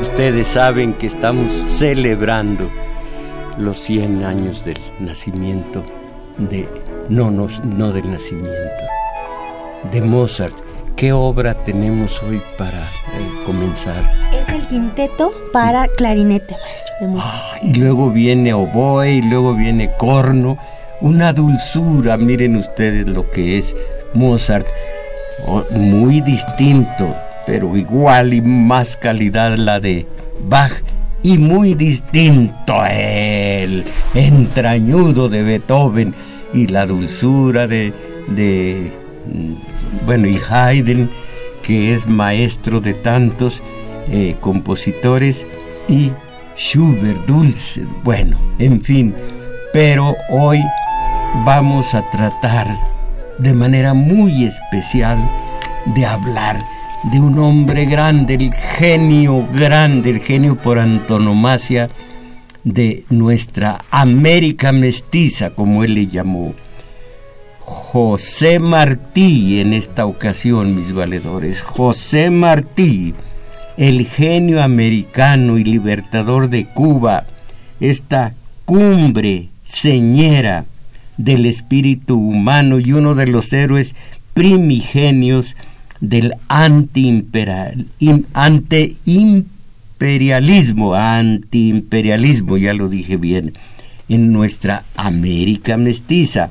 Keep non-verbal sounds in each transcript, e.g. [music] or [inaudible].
Ustedes saben que estamos celebrando los 100 años del nacimiento de no, no, no del nacimiento de Mozart. ¿Qué obra tenemos hoy para eh, comenzar? Es el quinteto para clarinete, maestro de Mozart. Ah, y luego viene oboe y luego viene corno. Una dulzura, miren ustedes lo que es Mozart. Oh, muy distinto pero igual y más calidad la de Bach y muy distinto el entrañudo de Beethoven y la dulzura de, de mm, bueno, y Haydn, que es maestro de tantos eh, compositores, y Schubert, dulce, bueno, en fin, pero hoy vamos a tratar de manera muy especial de hablar de un hombre grande, el genio grande, el genio por antonomasia de nuestra América mestiza, como él le llamó. José Martí en esta ocasión, mis valedores. José Martí, el genio americano y libertador de Cuba, esta cumbre señera del espíritu humano y uno de los héroes primigenios del antiimperialismo, antiimperialismo, ya lo dije bien, en nuestra América mestiza.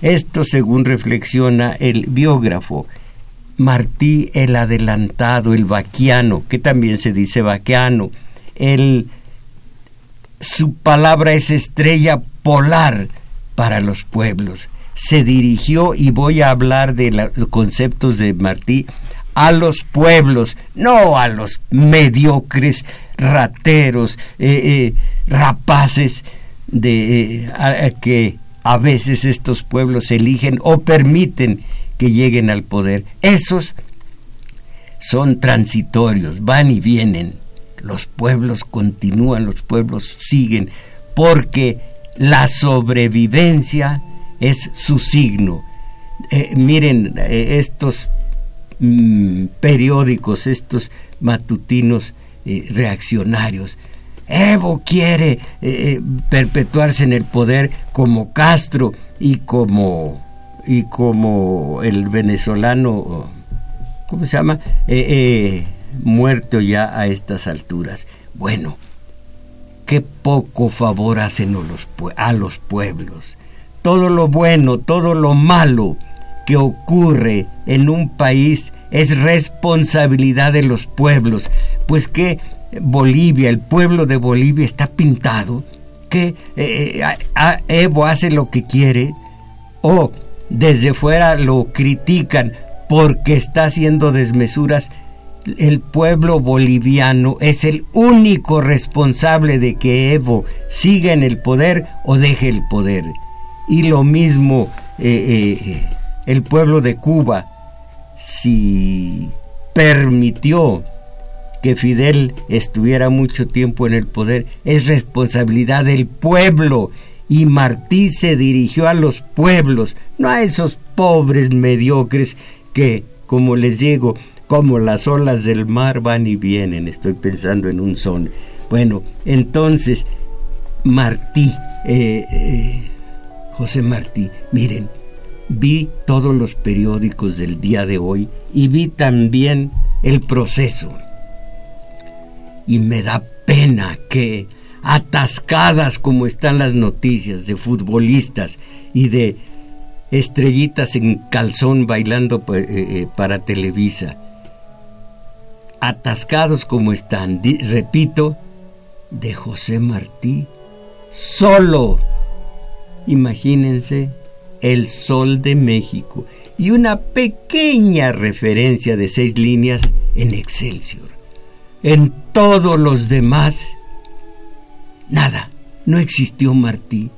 Esto según reflexiona el biógrafo Martí el adelantado, el vaquiano, que también se dice vaquiano, el, su palabra es estrella polar para los pueblos se dirigió, y voy a hablar de los conceptos de Martí, a los pueblos, no a los mediocres, rateros, eh, eh, rapaces de eh, que a veces estos pueblos eligen o permiten que lleguen al poder. Esos son transitorios, van y vienen. Los pueblos continúan, los pueblos siguen, porque la sobrevivencia es su signo. Eh, miren, eh, estos mm, periódicos, estos matutinos eh, reaccionarios, Evo quiere perpetuarse en el poder como Castro y como y como el venezolano, ¿cómo se llama? muerto ya a estas alturas. Bueno, qué poco favor hacen a los pueblos todo lo bueno, todo lo malo que ocurre en un país es responsabilidad de los pueblos, pues que Bolivia, el pueblo de Bolivia está pintado, que eh, eh, Evo hace lo que quiere, o desde fuera lo critican porque está haciendo desmesuras, el pueblo boliviano es el único responsable de que Evo siga en el poder o deje el poder y lo mismo eh, eh, el pueblo de Cuba, si permitió que Fidel estuviera mucho tiempo en el poder, es responsabilidad del pueblo. Y Martí se dirigió a los pueblos, no a esos pobres mediocres que, como les digo, como las olas del mar van y vienen. Estoy pensando en un son. Bueno, entonces, Martí, eh, José Martí, miren, vi todos los periódicos del día de hoy y vi también el proceso. Y me da pena que atascadas como están las noticias de futbolistas y de estrellitas en calzón bailando eh, eh, para Televisa, atascados como están, repito, de José Martí, solo Imagínense El Sol de México y una pequeña referencia de seis líneas en Excelsior. En todos los demás, nada, no existió Martí,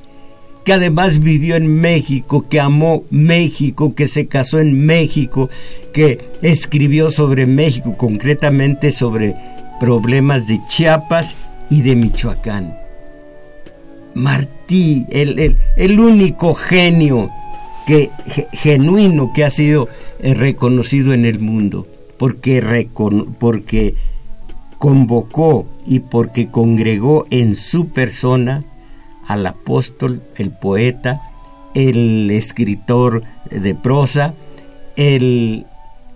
que además vivió en México, que amó México, que se casó en México, que escribió sobre México, concretamente sobre problemas de Chiapas y de Michoacán. Martí, el, el, único genio que, genuino que ha sido eh, reconocido en el mundo, porque, porque convocó y porque congregó en su persona al apóstol, el poeta, el escritor de prosa, el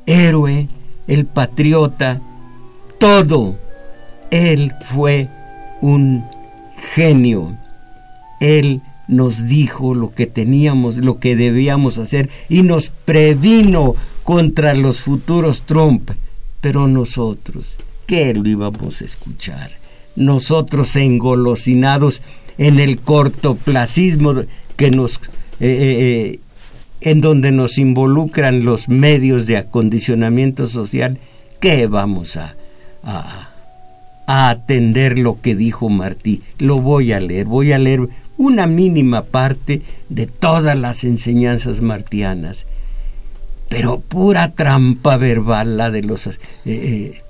héroe, el patriota, todo. Él fue un genio. Él nos dijo lo que teníamos, lo que debíamos hacer y nos previno contra los futuros Trump. Pero nosotros, ¿qué lo íbamos a escuchar? Nosotros engolosinados en el cortoplacismo que nos eh, eh, eh, en donde nos involucran los medios de acondicionamiento social, ¿qué vamos a, a, a atender lo que dijo Martí? Lo voy a leer, voy a leer una mínima parte de todas las enseñanzas martianas, pero pura trampa verbal la de los eh, eh,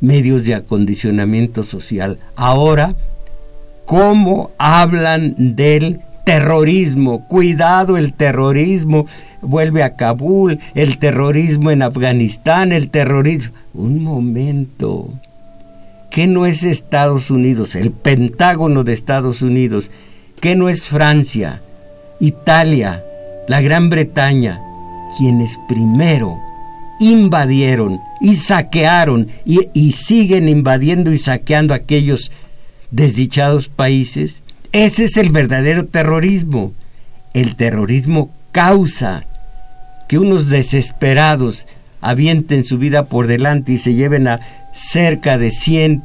medios de acondicionamiento social. Ahora, ¿cómo hablan del terrorismo? Cuidado, el terrorismo vuelve a Kabul, el terrorismo en Afganistán, el terrorismo... Un momento. ¿Qué no es Estados Unidos, el Pentágono de Estados Unidos? ¿Qué no es Francia, Italia, la Gran Bretaña, quienes primero invadieron y saquearon y, siguen invadiendo y saqueando aquellos desdichados países? Ese es el verdadero terrorismo. El terrorismo causa que unos desesperados avienten su vida por delante y se lleven a cerca de 100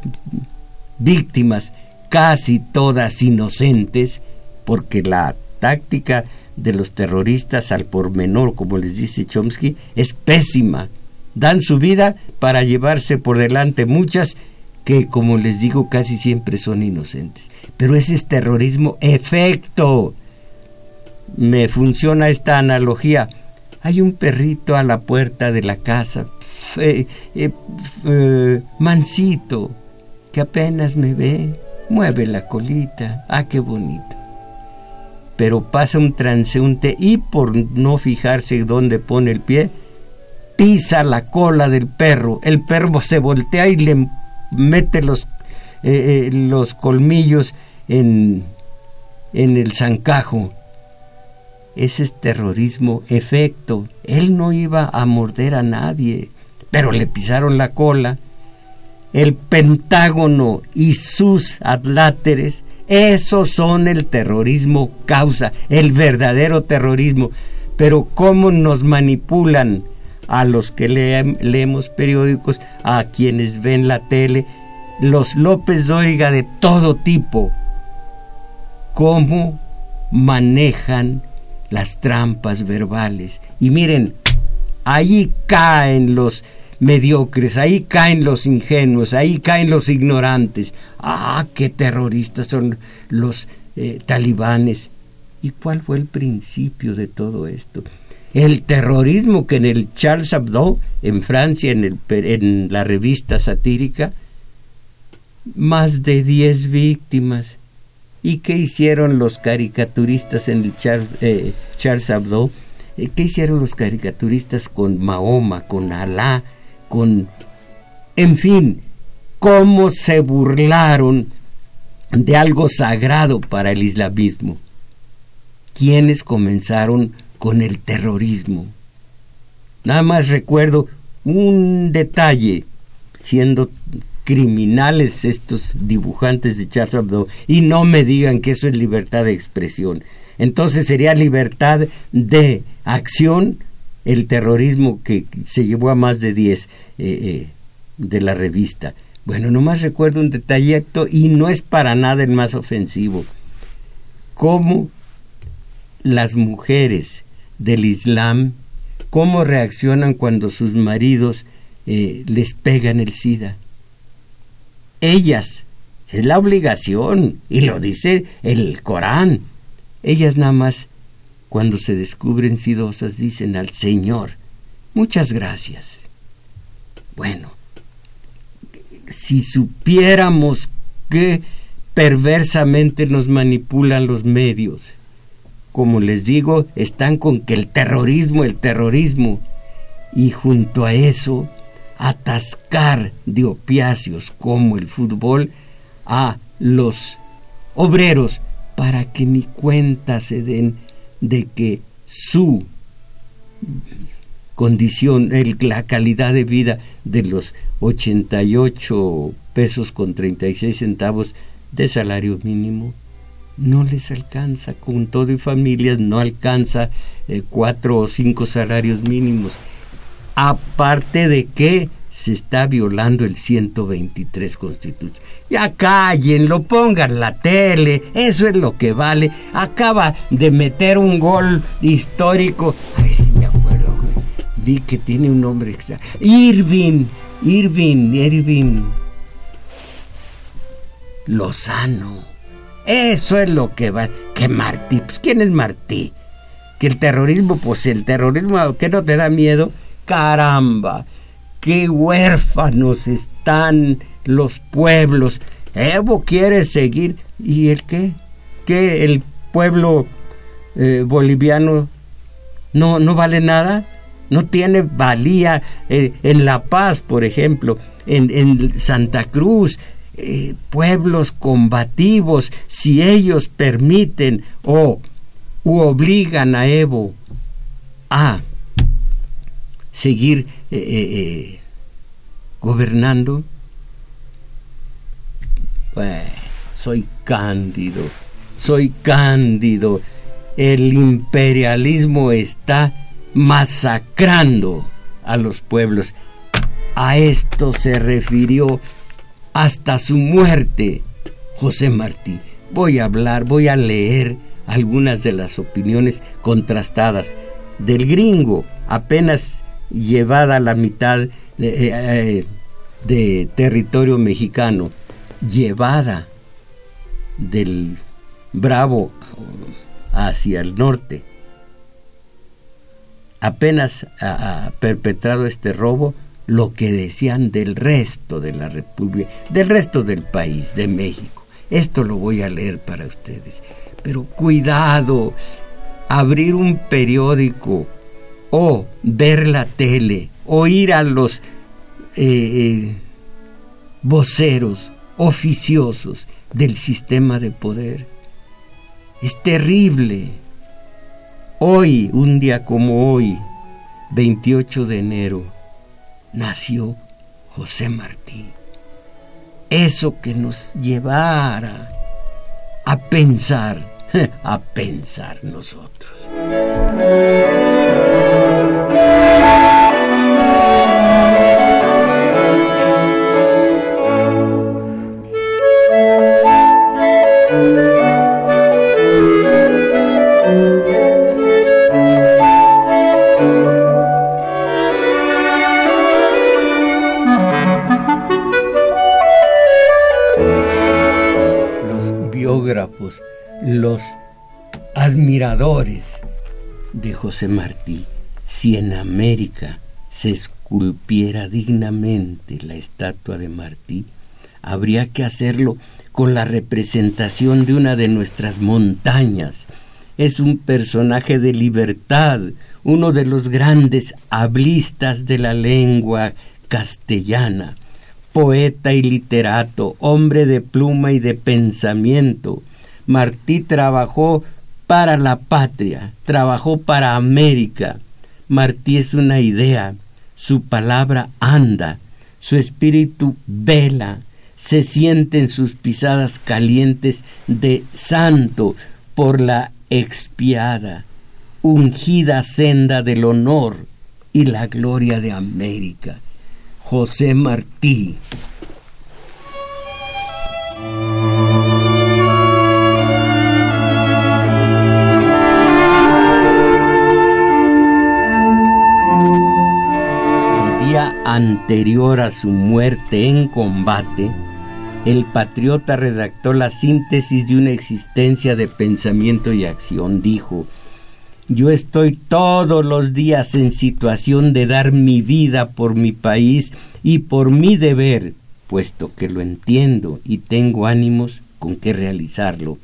víctimas casi todas inocentes, porque la táctica de los terroristas al pormenor, como les dice Chomsky, es pésima. Dan su vida para llevarse por delante muchas que, como les digo, casi siempre son inocentes. Pero ese es terrorismo efecto. Me funciona esta analogía. Hay un perrito a la puerta de la casa, eh, eh, mansito, que apenas me ve, mueve la colita, ah, qué bonito. Pero pasa un transeúnte y por no fijarse dónde pone el pie, pisa la cola del perro. El perro se voltea y le mete los, eh, eh, los colmillos en, en el zancajo. Ese es terrorismo efecto. Él no iba a morder a nadie, pero le pisaron la cola el Pentágono y sus adláteres, esos son el terrorismo causa, el verdadero terrorismo. Pero cómo nos manipulan a los que leemos periódicos, a quienes ven la tele, los López Dóriga de todo tipo, cómo manejan las trampas verbales. Y miren, ahí caen los mediocres, ahí caen los ingenuos, ahí caen los ignorantes. Ah, qué terroristas son los eh, talibanes. ¿Y cuál fue el principio de todo esto? El terrorismo que en el Charles Hebdo, en Francia, en, el, en la revista satírica, más de 10 víctimas. ¿Y qué hicieron los caricaturistas en el Charles, eh, Hebdo? Eh, ¿Qué hicieron los caricaturistas con Mahoma, con Alá, con, en fin, cómo se burlaron de algo sagrado para el islamismo. Quienes comenzaron con el terrorismo. Nada más recuerdo un detalle, siendo criminales estos dibujantes de Charles Hebdo, y no me digan que eso es libertad de expresión. Entonces sería libertad de acción el terrorismo que se llevó a más de 10 eh, eh, de la revista. Bueno, nomás recuerdo un detallito y no es para nada el más ofensivo. Cómo las mujeres del Islam, cómo reaccionan cuando sus maridos eh, les pegan el SIDA. Ellas, es la obligación, y lo dice el Corán, ellas nada más cuando se descubren sidosas dicen al Señor, muchas gracias. Bueno, si supiéramos que perversamente nos manipulan los medios, como les digo, están con que el terrorismo, el terrorismo, y junto a eso, atascar de opiáceos como el fútbol a los obreros para que ni cuenta se den de que su condición, la calidad de vida de los 88 pesos con 36 centavos de salario mínimo no les alcanza, con todo y familias no alcanza eh, cuatro o cinco salarios mínimos. Aparte de que se está violando el 123 Constitución. Ya cállenlo, pongan la tele, eso es lo que vale. Acaba de meter un gol histórico. A ver si me acuerdo, vi que tiene un nombre extra. Irving, Irving, Irving. Lozano eso es lo que va. Que Martí, pues ¿quién es Martí? Que el terrorismo, pues el terrorismo, ¿qué no te da miedo? Caramba, qué huérfanos están los pueblos. Evo quiere seguir. ¿Y el qué? ¿Que el pueblo eh, boliviano no, no vale nada? No tiene valía eh, en La Paz, por ejemplo, en, en Santa Cruz, eh, pueblos combativos si ellos permiten o u obligan a Evo a seguir gobernando. Soy cándido, soy cándido. El imperialismo está masacrando a los pueblos. A esto se refirió hasta su muerte. José Martí, voy a hablar, voy a leer algunas de las opiniones contrastadas del gringo, apenas llevada a la mitad eh, eh, de territorio mexicano, llevada del Bravo hacia el norte. Apenas ha perpetrado este robo, lo que decían del resto de la República, del resto del país, de México. Esto lo voy a leer para ustedes. Pero cuidado, abrir un periódico o ver la tele o ir a los eh, eh, voceros oficiosos del sistema de poder. Es terrible. Hoy, un día como hoy, 28 de enero, nació José Martí. Eso que nos llevara a pensar, [laughs] a pensar nosotros. Los admiradores de José Martí, si en América se esculpiera dignamente la estatua de Martí, habría que hacerlo con la representación de una de nuestras montañas. Es un personaje de libertad, uno de los grandes hablistas de la lengua castellana, poeta y literato, hombre de pluma y de pensamiento, Martí trabajó para la patria, trabajó para América. Martí es una idea, su palabra anda, su espíritu vela, se siente en sus pisadas calientes de santo por la expiada, ungida senda del honor y la gloria de América. José Martí. Anterior a su muerte en combate, el patriota redactó la síntesis de una existencia de pensamiento y acción. Dijo, yo estoy todos los días en situación de dar mi vida por mi país y por mi deber, puesto que lo entiendo y tengo ánimos con que realizarlo,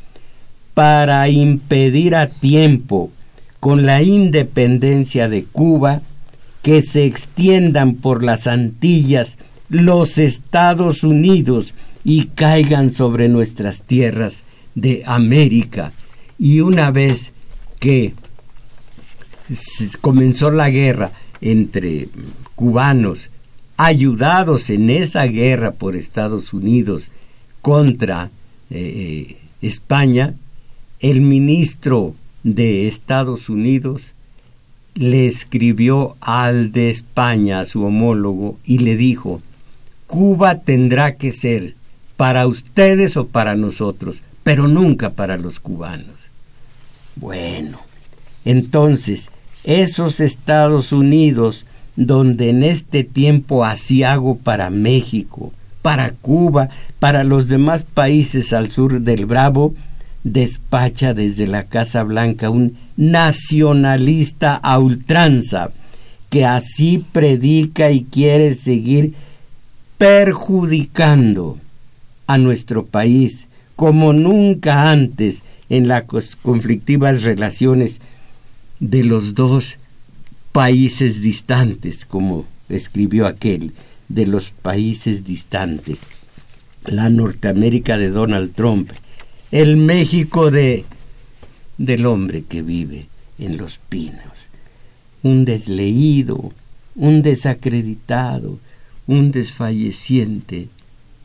para impedir a tiempo, con la independencia de Cuba, que se extiendan por las Antillas los Estados Unidos y caigan sobre nuestras tierras de América. Y una vez que comenzó la guerra entre cubanos, ayudados en esa guerra por Estados Unidos contra eh, España, el ministro de Estados Unidos le escribió al de España, a su homólogo, y le dijo, Cuba tendrá que ser para ustedes o para nosotros, pero nunca para los cubanos. Bueno, entonces, esos Estados Unidos, donde en este tiempo asiago para México, para Cuba, para los demás países al sur del Bravo, despacha desde la Casa Blanca un nacionalista a ultranza, que así predica y quiere seguir perjudicando a nuestro país como nunca antes en las conflictivas relaciones de los dos países distantes, como escribió aquel, de los países distantes. La Norteamérica de Donald Trump, el México de del hombre que vive en los pinos, un desleído, un desacreditado, un desfalleciente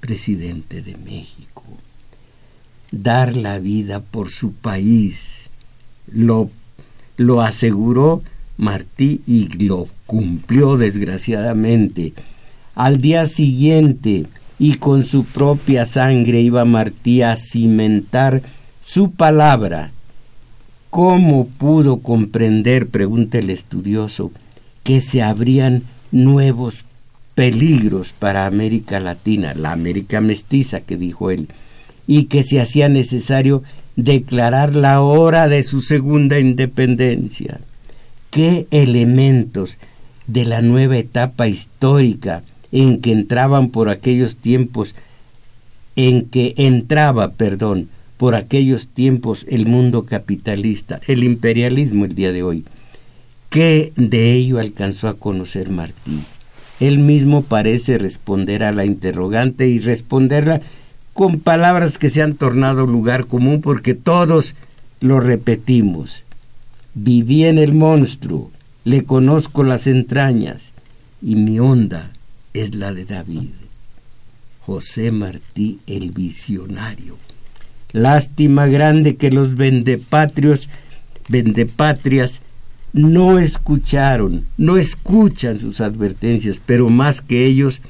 presidente de México. Dar la vida por su país, lo lo aseguró Martí y lo cumplió desgraciadamente. Al día siguiente, y con su propia sangre iba Martí a cimentar su palabra. ¿Cómo pudo comprender, pregunta el estudioso, que se abrían nuevos peligros para América Latina, la América mestiza que dijo él, y que se hacía necesario declarar la hora de su segunda independencia. ¿Qué elementos de la nueva etapa histórica en que entraban por aquellos tiempos, en que entraba, perdón, por aquellos tiempos el mundo capitalista, el imperialismo el día de hoy? ¿Qué de ello alcanzó a conocer Martín? Él mismo parece responder a la interrogante y responderla con palabras que se han tornado lugar común porque todos lo repetimos. Viví en el monstruo, le conozco las entrañas y mi onda es la de David. José Martí el visionario. Lástima grande que los vendepatrios, vendepatrias, no escucharon, no escuchan sus advertencias, pero más que ellos,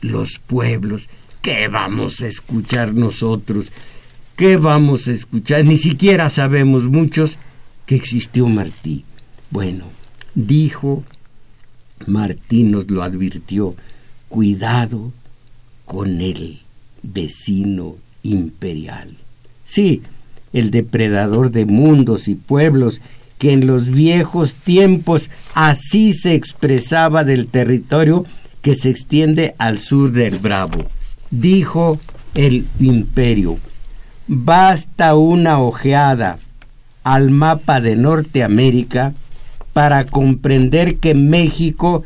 los pueblos, ¿Qué vamos a escuchar nosotros? ¿Qué vamos a escuchar? Ni siquiera sabemos muchos que existió Martí. Bueno, dijo, Martí nos lo advirtió, cuidado con el vecino imperial. Sí, el depredador de mundos y pueblos que en los viejos tiempos así se expresaba del territorio que se extiende al sur del Bravo dijo el imperio, basta una ojeada al mapa de Norteamérica para comprender que México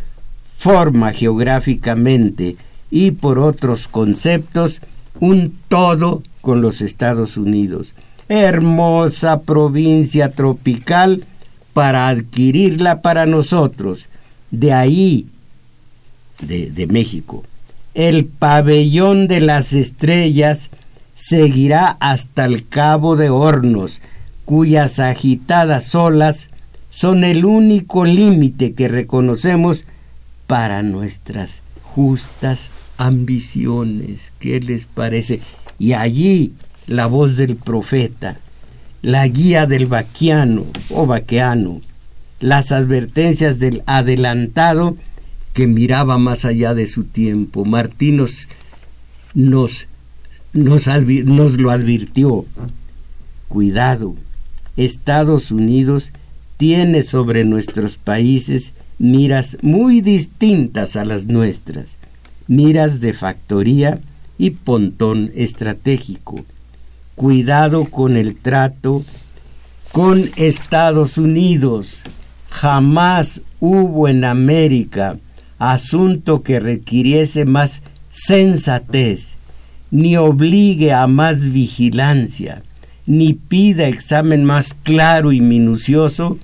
forma geográficamente y por otros conceptos un todo con los Estados Unidos. Hermosa provincia tropical para adquirirla para nosotros. De ahí, de, de México, el pabellón de las estrellas seguirá hasta el cabo de hornos, cuyas agitadas olas son el único límite que reconocemos para nuestras justas ambiciones. ¿Qué les parece? Y allí la voz del profeta, la guía del vaquiano o vaqueano, las advertencias del adelantado que miraba más allá de su tiempo. Martí nos, nos, nos, nos lo advirtió. Cuidado, Estados Unidos tiene sobre nuestros países miras muy distintas a las nuestras, miras de factoría y pontón estratégico. Cuidado con el trato con Estados Unidos. Jamás hubo en América asunto que requiriese más sensatez, ni obligue a más vigilancia, ni pida examen más claro y minucioso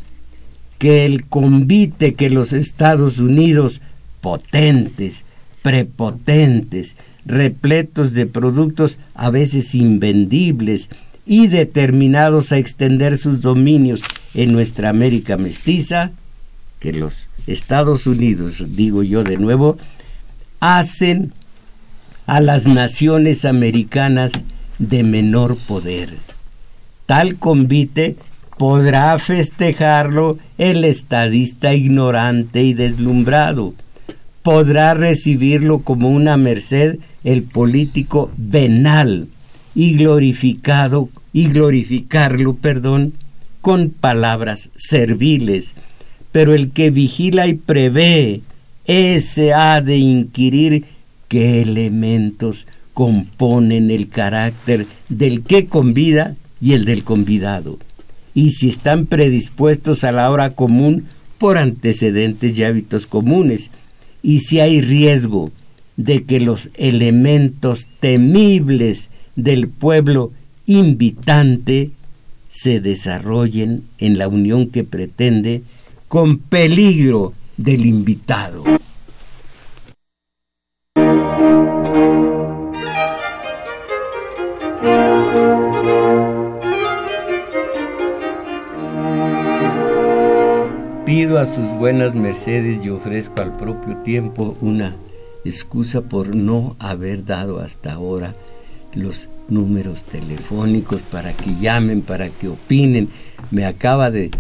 que el convite que los Estados Unidos, potentes, prepotentes, repletos de productos a veces invendibles y determinados a extender sus dominios en nuestra América mestiza, que los Estados Unidos, digo yo de nuevo, hacen a las naciones americanas de menor poder. Tal convite podrá festejarlo el estadista ignorante y deslumbrado. Podrá recibirlo como una merced el político venal y glorificado y glorificarlo, perdón, con palabras serviles. Pero el que vigila y prevé, ese ha de inquirir qué elementos componen el carácter del que convida y el del convidado y si están predispuestos a la hora común por antecedentes y hábitos comunes, y si hay riesgo de que los elementos temibles del pueblo invitante se desarrollen en la unión que pretende con peligro del invitado. A sus buenas mercedes y ofrezco al propio tiempo una excusa por no haber dado hasta ahora los números telefónicos para que llamen, para que opinen. Me acaba de,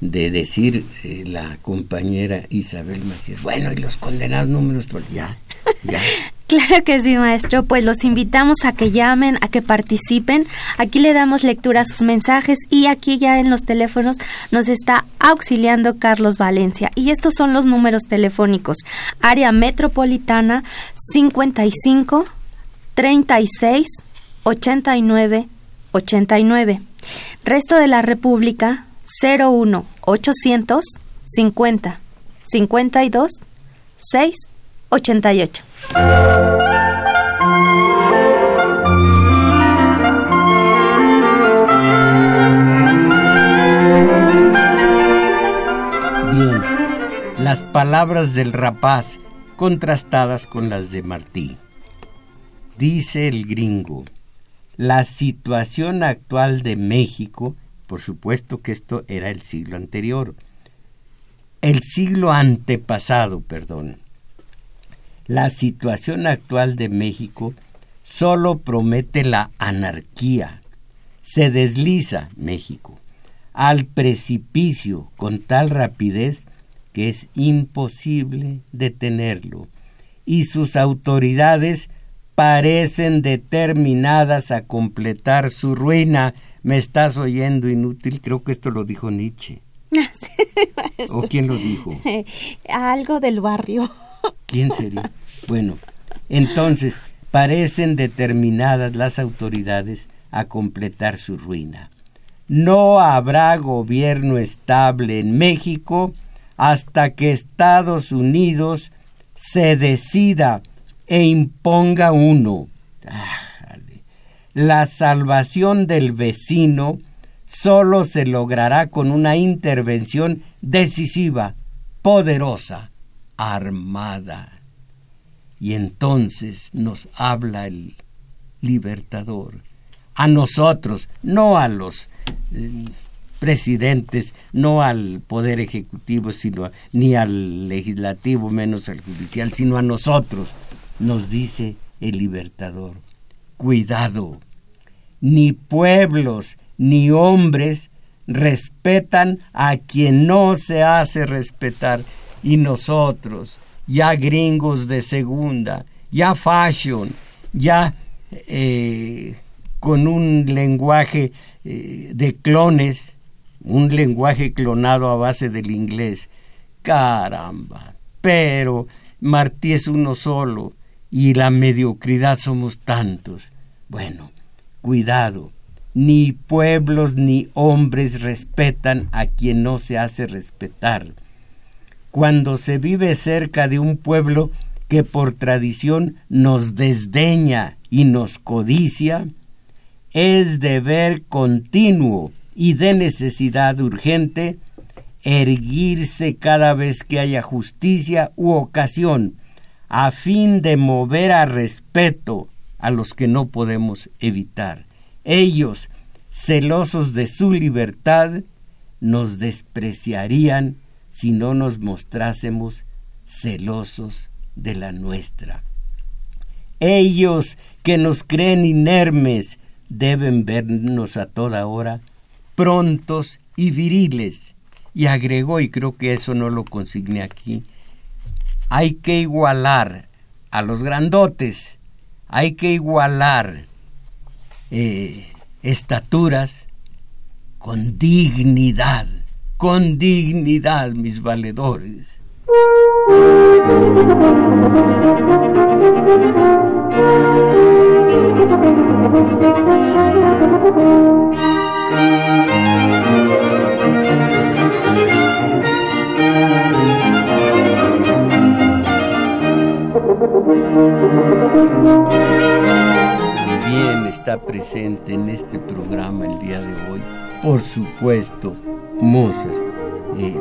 decir eh, la compañera Isabel Macías, bueno, y los condenados números, pues ya, ya. [laughs] [laughs] Claro que sí, maestro. Pues los invitamos a que llamen, a que participen. Aquí le damos lectura a sus mensajes y aquí ya en los teléfonos nos está auxiliando Carlos Valencia. Y estos son los números telefónicos. Área metropolitana 55 36 89 89. Resto de la República 01 800 50 52 6 88. Bien, las palabras del rapaz contrastadas con las de Martí. Dice el gringo, la situación actual de México, por supuesto que esto era el siglo anterior, el siglo antepasado, perdón, la situación actual de México solo promete la anarquía. Se desliza México al precipicio con tal rapidez que es imposible detenerlo y sus autoridades parecen determinadas a completar su ruina. Me estás oyendo inútil, creo que esto lo dijo Nietzsche. [laughs] ¿O quién lo dijo? [laughs] Algo del barrio. ¿Quién sería? Bueno, entonces parecen determinadas las autoridades a completar su ruina. No habrá gobierno estable en México hasta que Estados Unidos se decida e imponga uno. La salvación del vecino solo se logrará con una intervención decisiva, poderosa, armada. Y entonces nos habla el libertador, a nosotros, no a los eh, presidentes, no al poder ejecutivo, sino ni al legislativo, menos al judicial, sino a nosotros, nos dice el libertador. Cuidado, ni pueblos ni hombres respetan a quien no se hace respetar y nosotros ya gringos de segunda, ya fashion, ya eh, con un lenguaje eh, de clones, un lenguaje clonado a base del inglés. Caramba, pero Martí es uno solo y la mediocridad somos tantos. Bueno, cuidado, ni pueblos ni hombres respetan a quien no se hace respetar. Cuando se vive cerca de un pueblo que por tradición nos desdeña y nos codicia, es deber continuo y de necesidad urgente erguirse cada vez que haya justicia u ocasión, a fin de mover a respeto a los que no podemos evitar. Ellos, celosos de su libertad, nos despreciarían si no nos mostrásemos celosos de la nuestra. Ellos que nos creen inermes deben vernos a toda hora prontos y viriles. Y agregó, y creo que eso no lo consigné aquí, hay que igualar a los grandotes, hay que igualar eh, estaturas con dignidad, con dignidad, mis valedores. También está presente en este programa el día de hoy, por supuesto, Mozart. Eh,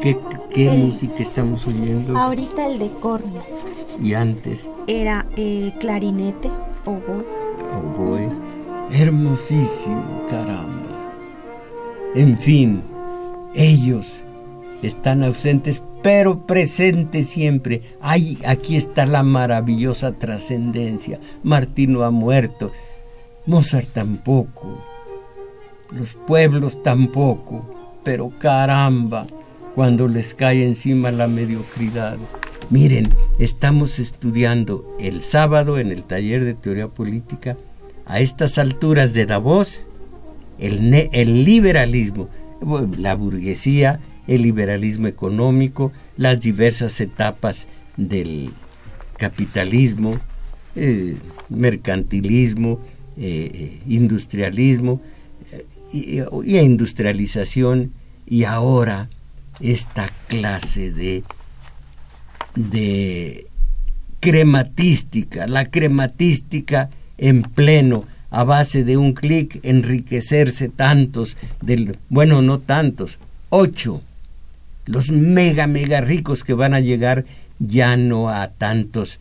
¿Qué, música estamos oyendo? Ahorita el de corno. ¿Y antes? Era eh, clarinete, oboe. Oboe. Hermosísimo, caramba. En fin, ellos están ausentes, pero presentes siempre. Ay, aquí está la maravillosa trascendencia. Martino ha muerto, Mozart tampoco, los pueblos tampoco, pero caramba, cuando les cae encima la mediocridad. Miren, estamos estudiando el sábado en el taller de teoría política, a estas alturas de Davos, el, el liberalismo, la burguesía, el liberalismo económico, las diversas etapas del capitalismo, eh, mercantilismo, eh, eh, industrialismo y, y, industrialización y ahora esta clase de, de crematística, la crematística en pleno, a base de un clic, enriquecerse tantos, del, bueno, no tantos, ocho, los mega, mega ricos que van a llegar ya no a tantos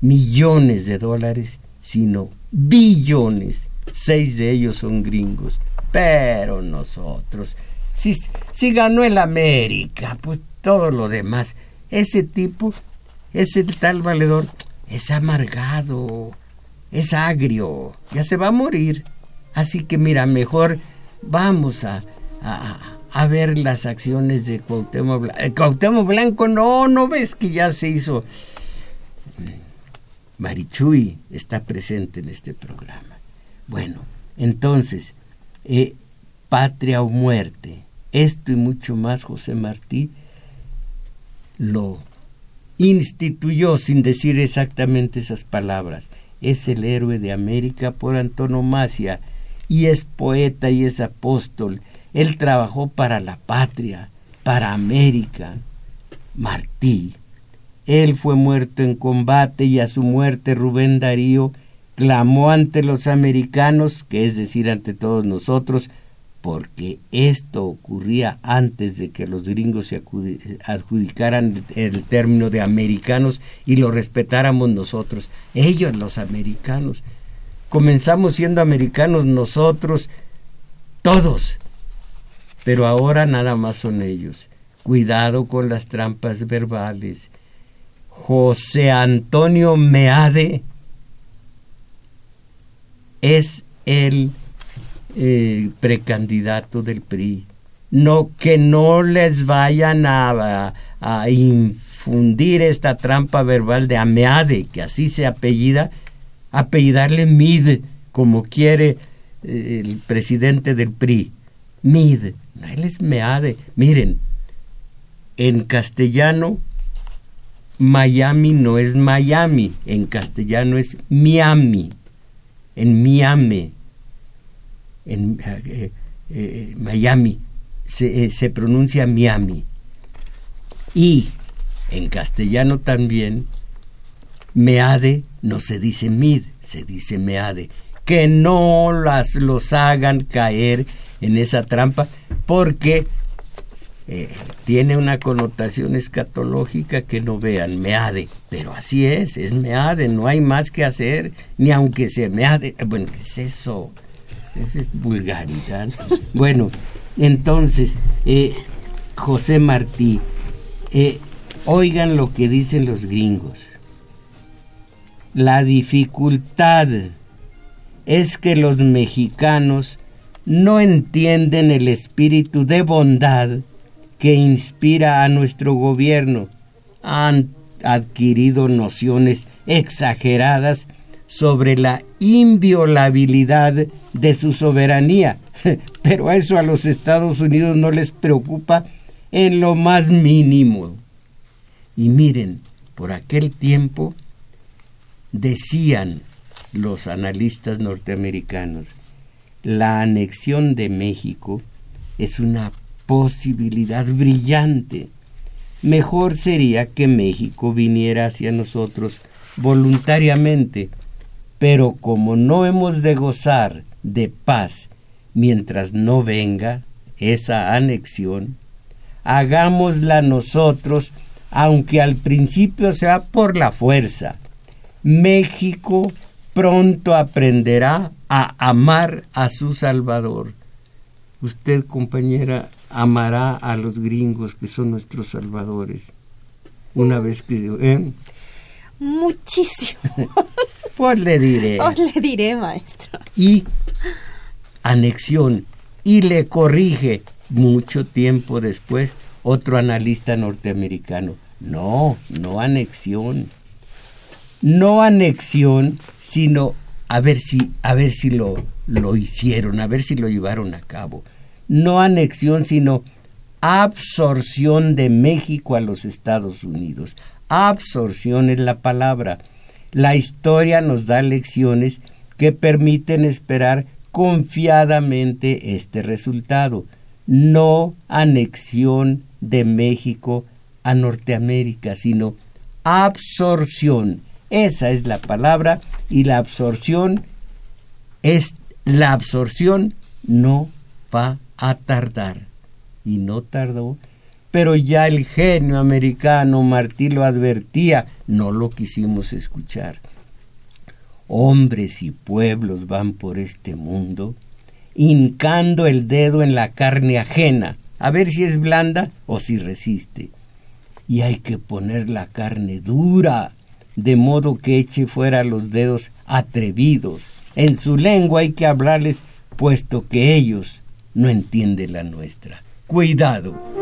millones de dólares, sino billones. Seis de ellos son gringos, pero nosotros si, ganó el América, pues todo lo demás. Ese tipo, ese tal valedor, es amargado, es agrio, ya se va a morir. Así que mira, mejor vamos a, a, ver las acciones de Cuauhtémoc Blanco. El Cuauhtémoc Blanco, no, no ves que ya se hizo. Marichuy está presente en este programa. Bueno, entonces, eh, patria o muerte. Esto y mucho más José Martí lo instituyó sin decir exactamente esas palabras. Es el héroe de América por antonomasia y es poeta y es apóstol. Él trabajó para la patria, para América. Martí. Él fue muerto en combate y a su muerte Rubén Darío clamó ante los americanos, que es decir, ante todos nosotros, porque esto ocurría antes de que los gringos se adjudicaran el término de americanos y lo respetáramos nosotros, ellos los americanos. Comenzamos siendo americanos nosotros, todos, pero ahora nada más son ellos. Cuidado con las trampas verbales. José Antonio Meade es el eh, precandidato del PRI. No, que no les vayan a, a, fundir esta trampa verbal de Ameade, que así se apellida, apellidarle Mid, como quiere eh, el presidente del PRI. Mid, él es Meade. Miren, en castellano, Miami no es Miami, en castellano es Miami, en Miami, en eh, eh, Miami, se, se pronuncia Miami. Y en castellano también, meade no se dice mid, se dice meade. Que no las, los hagan caer en esa trampa porque eh, tiene una connotación escatológica que no vean, meade, pero así es, es meade, no hay más que hacer, ni aunque se meade, bueno, ¿qué es eso? Esa es vulgaridad. Bueno, entonces, eh, José Martí, eh, oigan lo que dicen los gringos. La dificultad es que los mexicanos no entienden el espíritu de bondad que inspira a nuestro gobierno. Han adquirido nociones exageradas sobre la inviolabilidad de su soberanía, [laughs] pero a eso a los Estados Unidos no les preocupa en lo más mínimo. Y miren, por aquel tiempo decían los analistas norteamericanos, la anexión de México es una posibilidad brillante. Mejor sería que México viniera hacia nosotros voluntariamente, pero como no hemos de gozar de paz mientras no venga esa anexión, hagámosla nosotros, aunque al principio sea por la fuerza. México pronto aprenderá a amar a su Salvador. Usted, compañera, amará a los gringos que son nuestros salvadores. Una vez que... ¿eh? Muchísimo. [laughs] pues le diré. Os [laughs] le diré, maestro. Y anexión. Y le corrige mucho tiempo después otro analista norteamericano. No, no anexión. No anexión, sino a ver si, a ver si lo, lo hicieron, a ver si lo llevaron a cabo. No anexión, sino absorción de México a los Estados Unidos. Absorción es la palabra. La historia nos da lecciones que permiten esperar confiadamente este resultado no anexión de México a Norteamérica, sino absorción. Esa es la palabra y la absorción es la absorción no va a tardar y no tardó, pero ya el genio americano Martí lo advertía, no lo quisimos escuchar. Hombres y pueblos van por este mundo hincando el dedo en la carne ajena, a ver si es blanda o si resiste. Y hay que poner la carne dura, de modo que eche fuera los dedos atrevidos. En su lengua hay que hablarles, puesto que ellos no entienden la nuestra. Cuidado.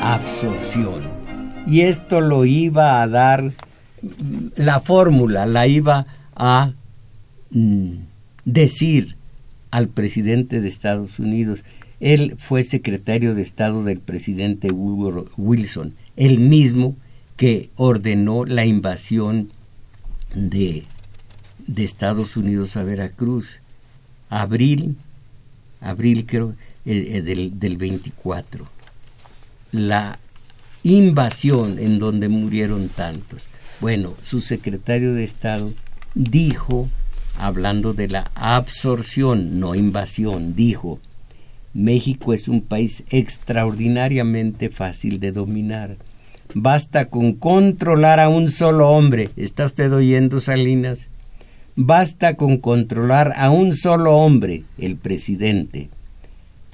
Absorción. Y esto lo iba a dar, la fórmula la iba a mm, decir al presidente de Estados Unidos. Él fue secretario de Estado del presidente Wilson, el mismo ordenó la invasión de, de Estados Unidos a Veracruz. Abril, abril creo, eh, del, del 24 la invasión en donde murieron tantos. Bueno, su secretario de Estado dijo, hablando de la absorción, no invasión, dijo, México es un país extraordinariamente fácil de dominar. Basta con controlar a un solo hombre. ¿Está usted oyendo, Salinas? Basta con controlar a un solo hombre, el presidente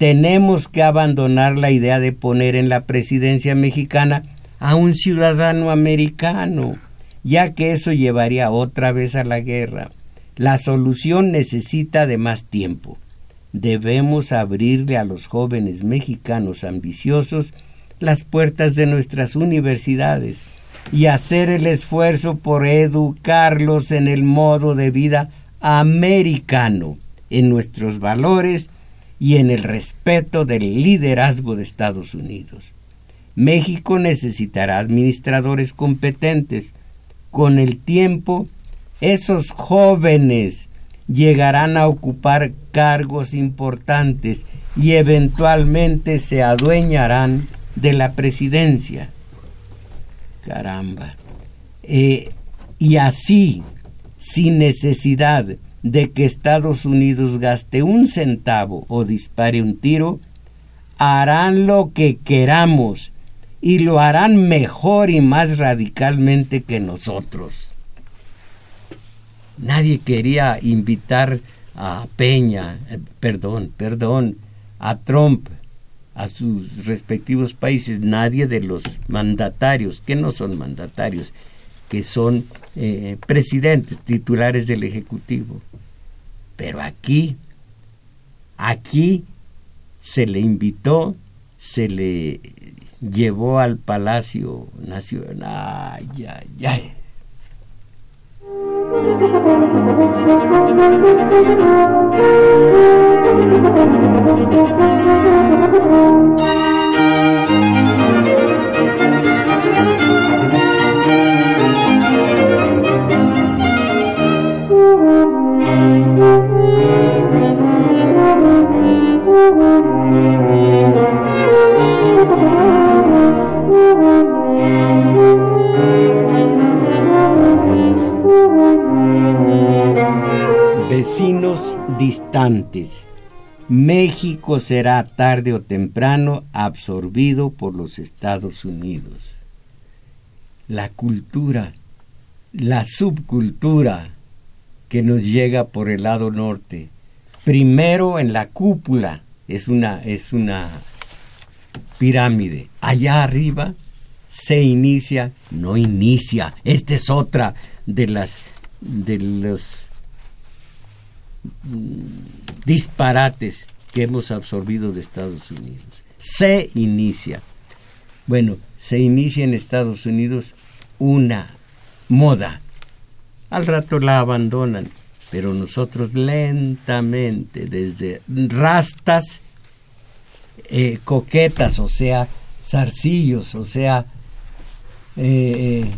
tenemos que abandonar la idea de poner en la presidencia mexicana a un ciudadano americano, ya que eso llevaría otra vez a la guerra. La solución necesita de más tiempo. Debemos abrirle a los jóvenes mexicanos ambiciosos las puertas de nuestras universidades y hacer el esfuerzo por educarlos en el modo de vida americano, en nuestros valores y en el respeto del liderazgo de Estados Unidos. México necesitará administradores competentes. Con el tiempo, esos jóvenes llegarán a ocupar cargos importantes y eventualmente se adueñarán de la presidencia. Caramba. Eh, y así, sin necesidad de que Estados Unidos gaste un centavo o dispare un tiro, harán lo que queramos y lo harán mejor y más radicalmente que nosotros. Nadie quería invitar a Peña, eh, perdón, perdón, a Trump a sus respectivos países, nadie de los mandatarios, que no son mandatarios, que son eh, presidentes, titulares del Ejecutivo. Pero aquí, aquí se le invitó, se le llevó al Palacio Nacional. Ay, ay, ay. [laughs] Vecinos distantes. México será tarde o temprano absorbido por los Estados Unidos. La cultura, la subcultura que nos llega por el lado norte, primero en la cúpula, es una, es una pirámide. Allá arriba se inicia, no inicia, esta es otra de las de los disparates que hemos absorbido de Estados Unidos. Se inicia. Bueno, se inicia en Estados Unidos una moda. Al rato la abandonan, pero nosotros lentamente, desde rastas eh, coquetas, o sea, zarcillos, o sea, eh,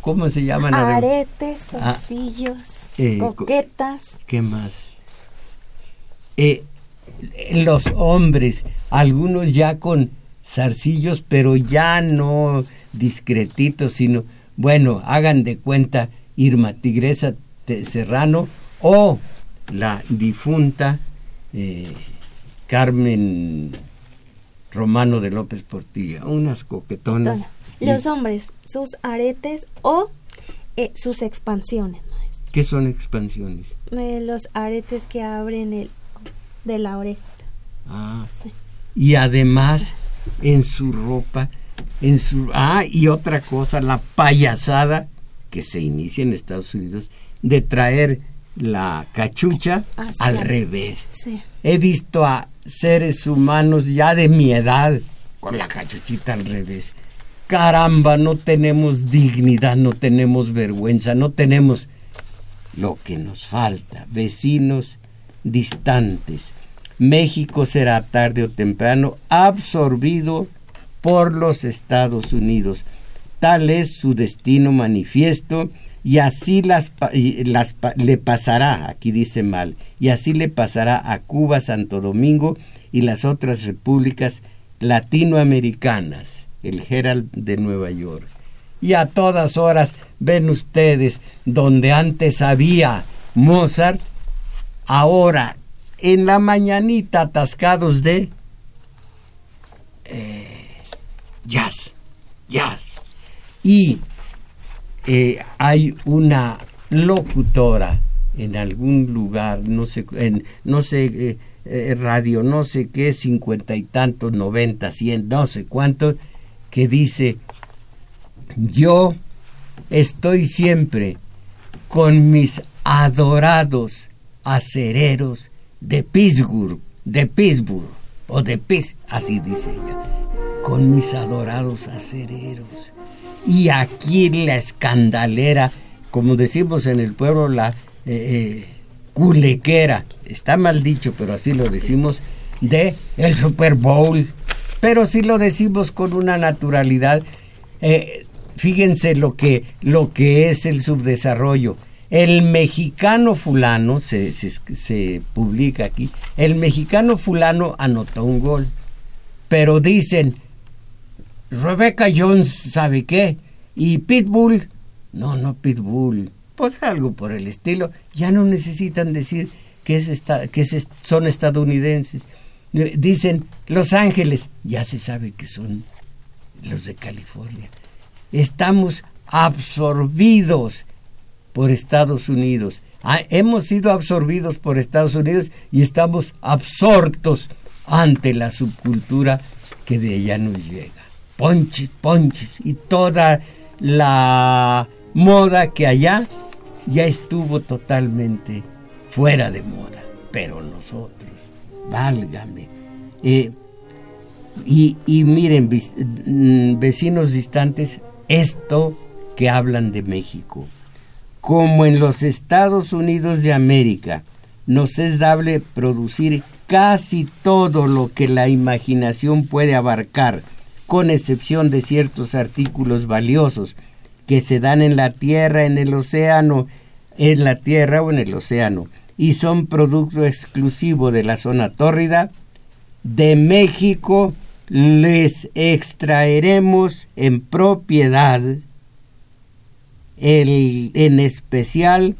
¿cómo se llaman? Aretes, ah, zarcillos, eh, coquetas. ¿Qué más? los hombres, algunos ya con zarcillos, pero ya no discretitos, sino, bueno, hagan de cuenta Irma Tigresa Serrano o la difunta Carmen Romano de López Portilla, unas coquetonas. Los hombres, sus aretes o eh, sus expansiones. ¿Qué son expansiones? Eh, los aretes que abren el de la oreja. Ah. Y además en su ropa, en su ah y otra cosa, la payasada que se inicia en Estados Unidos de traer la cachucha ah, al revés. He visto a seres humanos ya de mi edad con la cachuchita al revés. Caramba, no tenemos dignidad, no tenemos vergüenza, no tenemos lo que nos falta, vecinos distantes. México será tarde o temprano absorbido por los Estados Unidos. Tal es su destino manifiesto y así le pasará, aquí dice mal, y así le pasará a Cuba, Santo Domingo y las otras repúblicas latinoamericanas, el Herald de Nueva York. Y a todas horas ven ustedes, donde antes había Mozart, ahora en la mañanita atascados de eh, jazz, jazz. Y eh, hay una locutora en algún lugar, no sé, en, no sé, eh, radio, no sé qué, cincuenta y tantos, noventa, cien, no sé cuánto, que dice, yo estoy siempre con mis adorados acereros de Pittsburgh, de Pittsburgh, o de Pittsburgh, así dice ella, con mis adorados acereros. Y aquí la escandalera, como decimos en el pueblo, la eh, eh, culequera, está mal dicho, pero así lo decimos, de el Super Bowl. Pero si lo decimos con una naturalidad, eh, fíjense lo que, lo que es el subdesarrollo el mexicano fulano, se, se, publica aquí, el mexicano fulano anotó un gol, pero dicen, Rebecca Jones, ¿sabe qué? Y Pitbull, no, no Pitbull, pues algo por el estilo, ya no necesitan decir que, es que son estadounidenses. Dicen Los Ángeles, ya se sabe que son los de California. Estamos absorbidos por Estados Unidos. Ah, hemos sido absorbidos por Estados Unidos y estamos absortos ante la subcultura que de allá nos llega. Ponches, ponches y toda la moda que allá ya estuvo totalmente fuera de moda. Pero nosotros, válgame. Eh, y, y miren, mm, vecinos distantes, esto que hablan de México. Como en los Estados Unidos de América, nos es dable producir casi todo lo que la imaginación puede abarcar, con excepción de ciertos artículos valiosos que se dan en la tierra, en el océano, en la tierra o en el océano, y son producto exclusivo de la zona tórrida, de México les extraeremos en propiedad el, en especial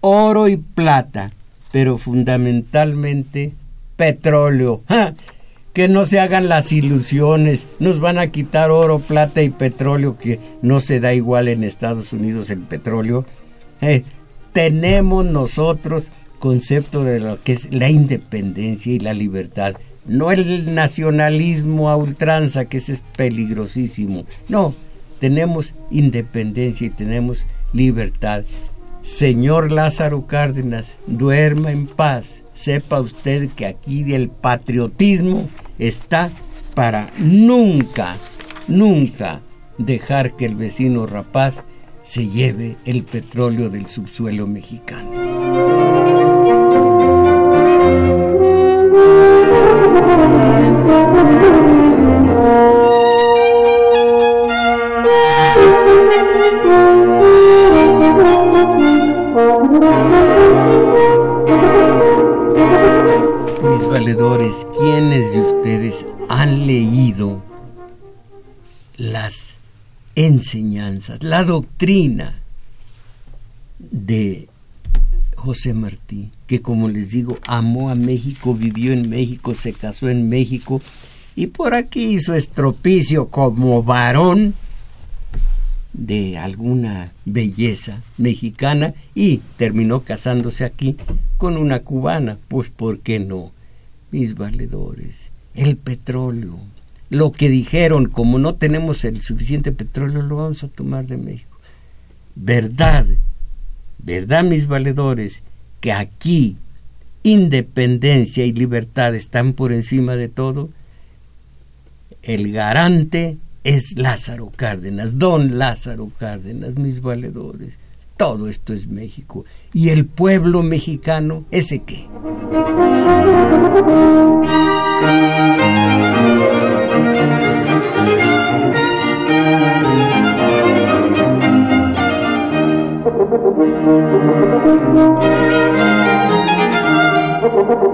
oro y plata, pero fundamentalmente petróleo. Que no se hagan las ilusiones, nos van a quitar oro, plata y petróleo, que no se da igual en Estados Unidos el petróleo. Eh, tenemos nosotros concepto de lo que es la independencia y la libertad, no el nacionalismo a ultranza, que ese es peligrosísimo. No, tenemos independencia y tenemos libertad. Señor Lázaro Cárdenas, duerma en paz. Sepa usted que aquí el patriotismo está para nunca, nunca dejar que el vecino rapaz se lleve el petróleo del subsuelo mexicano. Mis valedores, ¿quiénes de ustedes han leído las enseñanzas, la doctrina de José Martí, que como les digo, amó a México, vivió en México, se casó en México y por aquí hizo estropicio como varón de alguna belleza mexicana y terminó casándose aquí con una cubana. Pues ¿por qué no? Mis valedores, el petróleo, lo que dijeron, como no tenemos el suficiente petróleo, lo vamos a tomar de México. Verdad, verdad mis valedores, que aquí independencia y libertad están por encima de todo, el garante es Lázaro Cárdenas, don Lázaro Cárdenas, mis valedores. Todo esto es México. ¿Y el pueblo mexicano, ese qué? [laughs]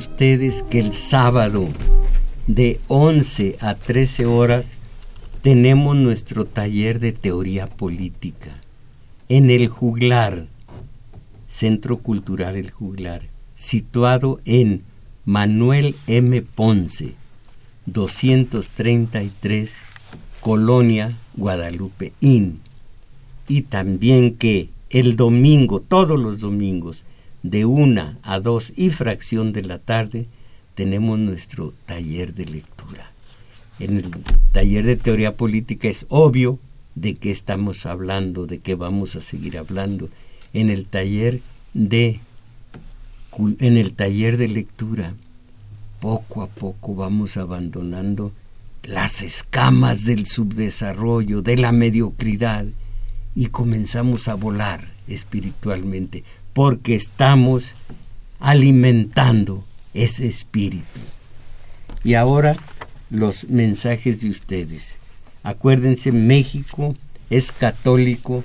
ustedes que el sábado de 11 a 13 horas tenemos nuestro taller de teoría política en el Juglar, Centro Cultural El Juglar, situado en Manuel M. Ponce, 233, Colonia Guadalupe Inn. Y también que el domingo, todos los domingos, de una a dos y fracción de la tarde, tenemos nuestro taller de lectura. En el taller de teoría política es obvio de qué estamos hablando, de qué vamos a seguir hablando. En el taller de en el taller de lectura poco a poco vamos abandonando las escamas del subdesarrollo, de la mediocridad y comenzamos a volar espiritualmente porque estamos alimentando ese espíritu. Y ahora los mensajes de ustedes. Acuérdense, México es católico.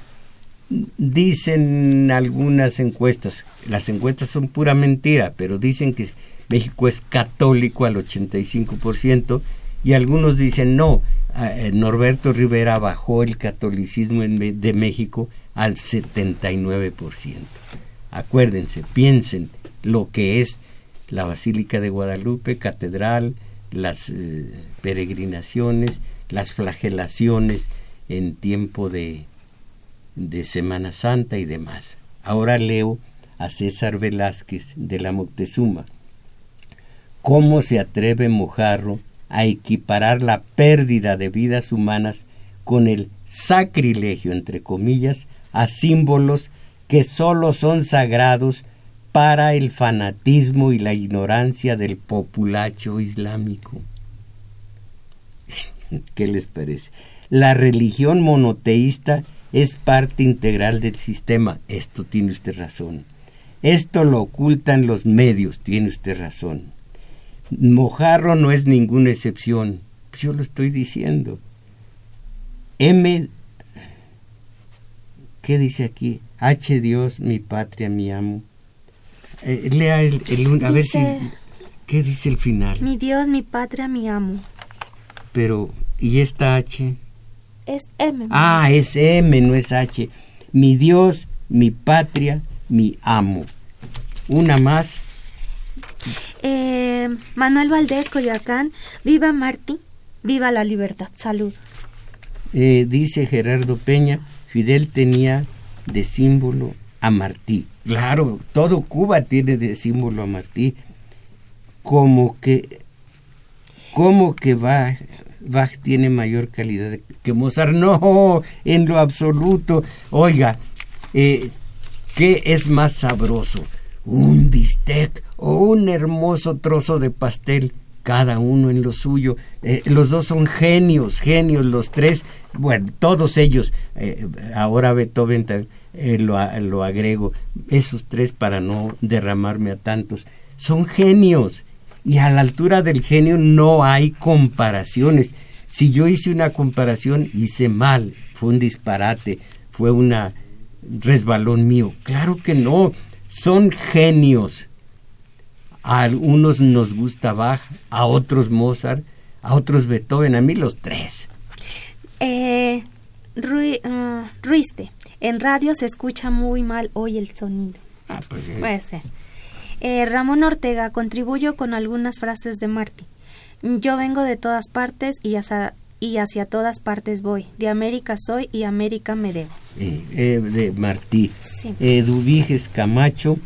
Dicen algunas encuestas, las encuestas son pura mentira, pero dicen que México es católico al 85% y algunos dicen no, eh, Norberto Rivera bajó el catolicismo de México al 79%. Acuérdense, piensen lo que es la Basílica de Guadalupe, catedral, las eh, peregrinaciones, las flagelaciones en tiempo de, de Semana Santa y demás. Ahora leo a César Velázquez de la Moctezuma. ¿Cómo se atreve Mojarro a equiparar la pérdida de vidas humanas con el sacrilegio, entre comillas, a símbolos que sólo son sagrados para el fanatismo y la ignorancia del populacho islámico. [laughs] ¿Qué les parece? La religión monoteísta es parte integral del sistema. Esto tiene usted razón. Esto lo ocultan los medios, tiene usted razón. Mojarro no es ninguna excepción. Yo lo estoy diciendo. M. ¿Qué dice aquí? H Dios, mi patria, mi amo. Eh, lea el, a ver si... ¿Qué dice el final? Mi Dios, mi patria, mi amo. Pero, ¿y esta H? Es M. Ah, es M, no es H. Mi Dios, mi patria, mi amo. Una más. Eh, Manuel Valdés, Coyoacán. Viva Martí, viva la libertad. Salud. Eh, dice Gerardo Peña, Fidel tenía de símbolo a Martí. Claro, todo Cuba tiene de símbolo a Martí. Como que, como que Bach, Bach tiene mayor calidad que Mozart. No, en lo absoluto. Oiga, eh, ¿qué es más sabroso? ¿Un bistec o un hermoso trozo de pastel? Cada uno en lo suyo. Eh, los dos son genios, genios, los tres, bueno, todos ellos, eh, ahora Beethoven eh, lo, lo agrego, esos tres para no derramarme a tantos, son genios y a la altura del genio no hay comparaciones. Si yo hice una comparación, hice mal, fue un disparate, fue una resbalón mío. Claro que no, son genios a algunos nos gusta Bach, a otros Mozart, a otros Beethoven, a mí los tres. Eh, Ruiste, en radio se escucha muy mal hoy el sonido. Ah, pues, eh. Puede ser. Eh, Ramón Ortega, contribuyo con algunas frases de Martí. Yo vengo de todas partes y hacia, y hacia todas partes voy. De América soy y América me debo. Eh, de Martí. Sí. Dubiges Camacho,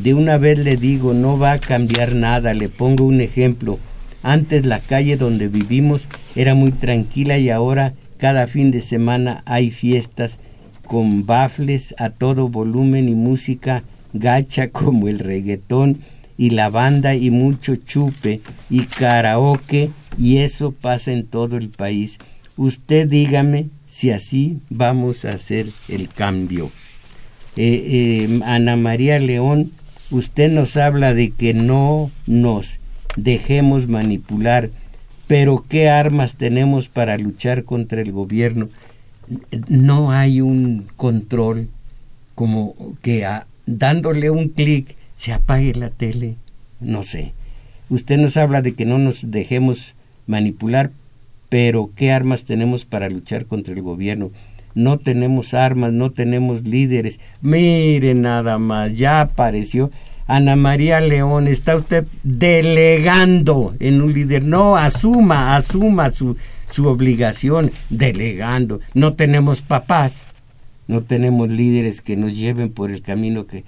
de una vez le digo, no va a cambiar nada, le pongo un ejemplo. Antes la calle donde vivimos era muy tranquila y ahora cada fin de semana hay fiestas con bafles a todo volumen y música gacha [laughs] como el reggaetón y la banda y mucho chupe y karaoke y eso pasa en todo el país. Usted dígame si así vamos a hacer el cambio. Eh, eh, Ana María León usted nos habla de que no nos dejemos manipular. Pero ¿qué armas tenemos para luchar contra el gobierno? No hay un control como que dándole un clic se apague la tele. No sé. Usted nos habla de que no nos dejemos manipular, pero ¿qué armas tenemos para luchar contra el gobierno? No tenemos armas, no tenemos líderes. Mire nada más, ya apareció Ana María León, está usted delegando en un líder. No, asuma, asuma su, su obligación, delegando. No tenemos papás, no tenemos líderes que nos lleven por el camino que...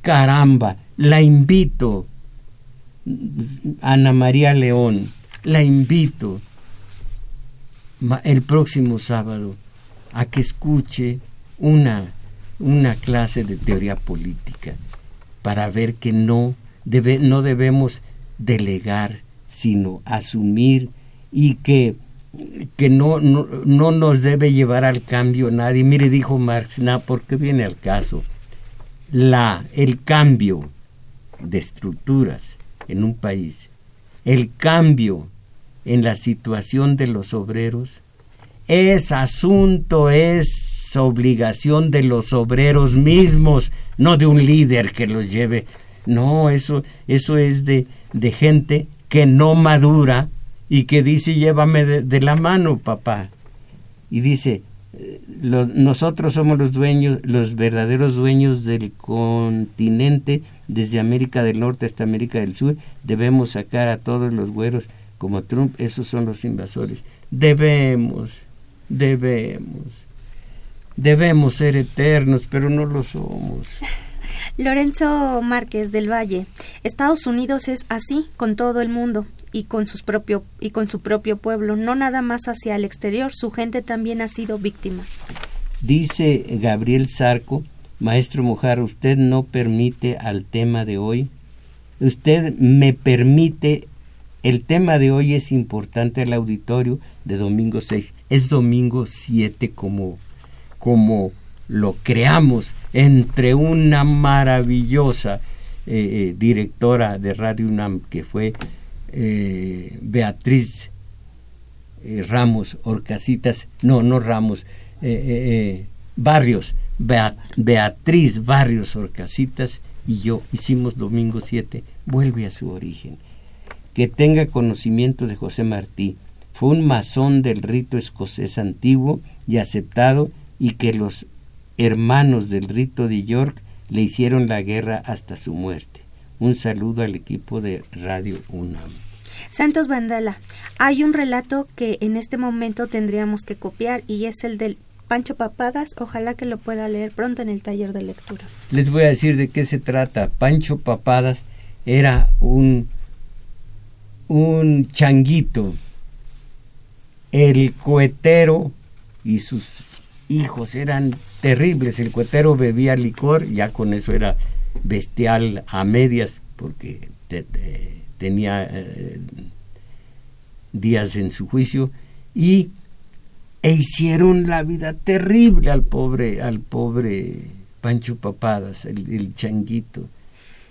Caramba, la invito, Ana María León, la invito el próximo sábado a que escuche una, una clase de teoría política para ver que no, debe, no debemos delegar, sino asumir y que, que no, no, no, nos debe llevar al cambio nadie. Mire, dijo Marx, nada, porque viene al caso. La, el cambio de estructuras en un país, el cambio en la situación de los obreros, es asunto, es obligación de los obreros mismos, no de un líder que los lleve. No, eso, eso es de, de gente que no madura y que dice llévame de, la mano, papá. Y dice, eh, nosotros somos los dueños, los verdaderos dueños del continente, desde América del Norte hasta América del Sur, debemos sacar a todos los güeros como Trump, esos son los invasores. Debemos, debemos, debemos ser eternos, pero no lo somos. [laughs] Lorenzo Márquez del Valle, Estados Unidos es así con todo el mundo y con sus propio y con su propio pueblo, no nada más hacia el exterior, su gente también ha sido víctima. Dice Gabriel Zarco, maestro Mojar, usted no permite al tema de hoy, usted me permite el tema de hoy es importante al auditorio de domingo 6. Es domingo 7 como, como lo creamos entre una maravillosa eh, eh, directora de Radio UNAM que fue eh, Beatriz Ramos Orcasitas, no, no Ramos, Barrios, Beatriz Barrios Orcasitas y yo hicimos domingo 7, vuelve a su origen que tenga conocimiento de José Martí. Fue un masón del rito escocés antiguo y aceptado y que los hermanos del rito de York le hicieron la guerra hasta su muerte. Un saludo al equipo de Radio UNAM. Santos Vandala, hay un relato que en este momento tendríamos que copiar y es el del Pancho Papadas. Ojalá que lo pueda leer pronto en el taller de lectura. Les voy a decir de qué se trata. Pancho Papadas era un un changuito, el cohetero y sus hijos eran terribles. El cohetero bebía licor, ya con eso era bestial a medias, porque tenía eh, días en su juicio, y e hicieron la vida terrible al pobre, al pobre Pancho Papadas, el, changuito.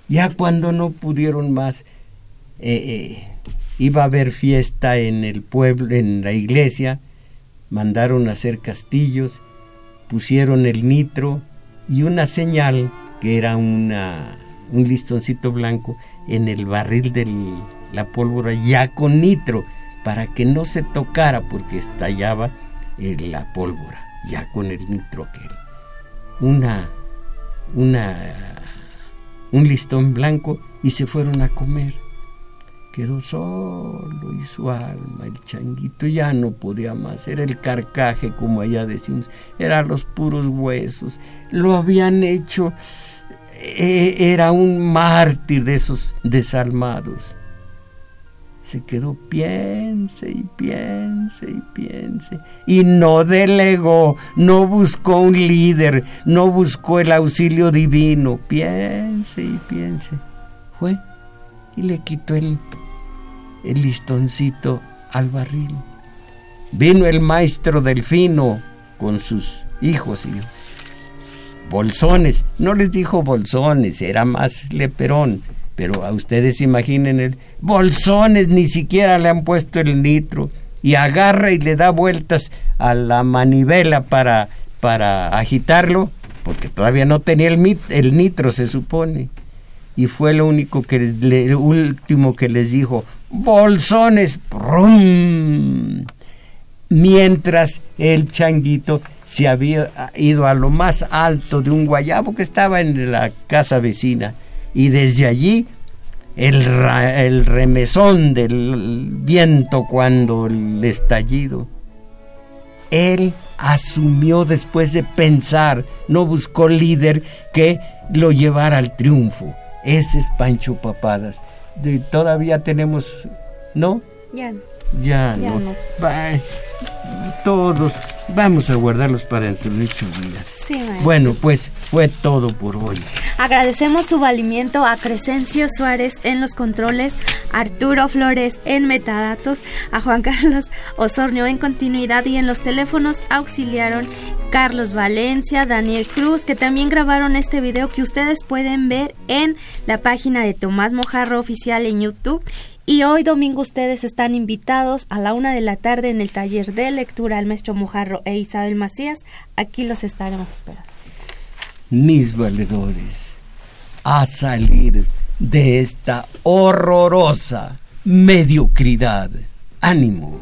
Ya cuando no pudieron más, eh, eh, iba a haber fiesta en el pueblo, en la iglesia, mandaron a hacer castillos, pusieron el nitro y una señal que era una, un listoncito blanco en el barril de la pólvora ya con nitro para que no se tocara porque estallaba eh, la pólvora ya con el nitro aquel. Una, una, un listón blanco y se fueron a comer quedó solo y su alma, el changuito ya no podía más, era el carcaje como allá decimos, eran los puros huesos, lo habían hecho, e, era un mártir de esos desalmados. Se quedó piense y piense y piense y no delegó, no buscó un líder, no buscó el auxilio divino, piense y piense. Fue y le quitó el el listoncito al barril. Vino el maestro Delfino con sus hijos y bolsones. No les dijo bolsones, era más leperón, Pero a ustedes imaginen el bolsones, ni siquiera le han puesto el nitro y agarra y le da vueltas a la manivela para, para agitarlo, porque todavía no tenía el, el nitro, se supone. Y fue lo único que le, último que les dijo, bolsones, mientras el changuito se había ido a lo más alto de un guayabo que estaba en la casa vecina y desde allí el, el remesón del viento cuando el estallido. Él asumió después de pensar, no buscó líder que lo llevara al triunfo. Ese es Pancho Papadas. De, todavía tenemos, ¿no? Ya. Ya, no. todos vamos a guardarlos para dentro de ocho días. Sí, bueno, pues fue todo por hoy. Agradecemos su valimiento a Crescencio Suárez en los controles, Arturo Flores en metadatos, a Juan Carlos Osornio en continuidad y en los teléfonos auxiliaron Carlos Valencia, Daniel Cruz, que también grabaron este video que ustedes pueden ver en la página de Tomás Mojarro Oficial en YouTube y hoy domingo ustedes están invitados a la una de la tarde en el taller de lectura al maestro Mujarro e Isabel Macías. Aquí los estaremos esperando. Mis valedores, a salir de esta horrorosa mediocridad. Ánimo.